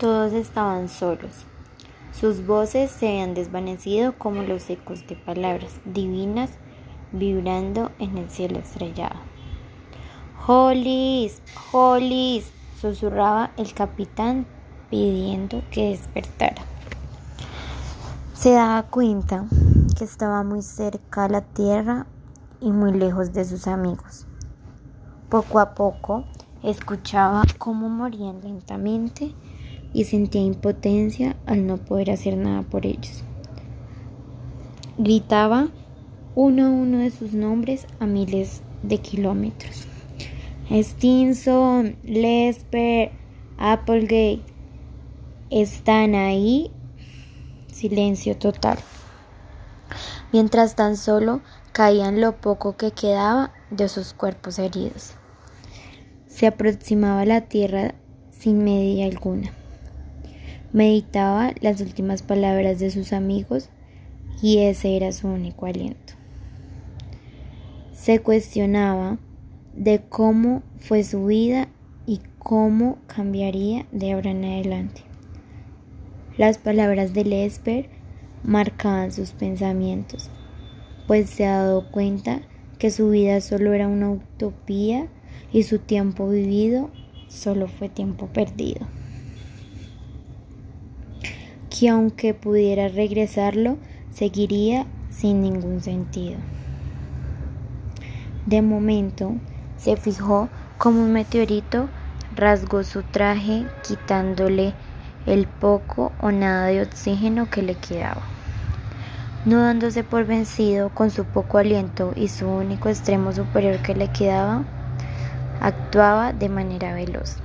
Todos estaban solos. Sus voces se habían desvanecido como los ecos de palabras divinas vibrando en el cielo estrellado. ¡Hollis! ¡Hollis! susurraba el capitán pidiendo que despertara. Se daba cuenta que estaba muy cerca a la tierra y muy lejos de sus amigos. Poco a poco escuchaba cómo morían lentamente y sentía impotencia al no poder hacer nada por ellos. Gritaba uno a uno de sus nombres a miles de kilómetros. Stinson, Lesper, Applegate, ¿están ahí? Silencio total. Mientras tan solo caían lo poco que quedaba de sus cuerpos heridos. Se aproximaba la tierra sin medida alguna. Meditaba las últimas palabras de sus amigos y ese era su único aliento. Se cuestionaba de cómo fue su vida y cómo cambiaría de ahora en adelante. Las palabras de Lesper marcaban sus pensamientos, pues se ha dado cuenta que su vida solo era una utopía y su tiempo vivido solo fue tiempo perdido que aunque pudiera regresarlo, seguiría sin ningún sentido. De momento, se fijó como un meteorito rasgó su traje quitándole el poco o nada de oxígeno que le quedaba. No dándose por vencido con su poco aliento y su único extremo superior que le quedaba, actuaba de manera veloz.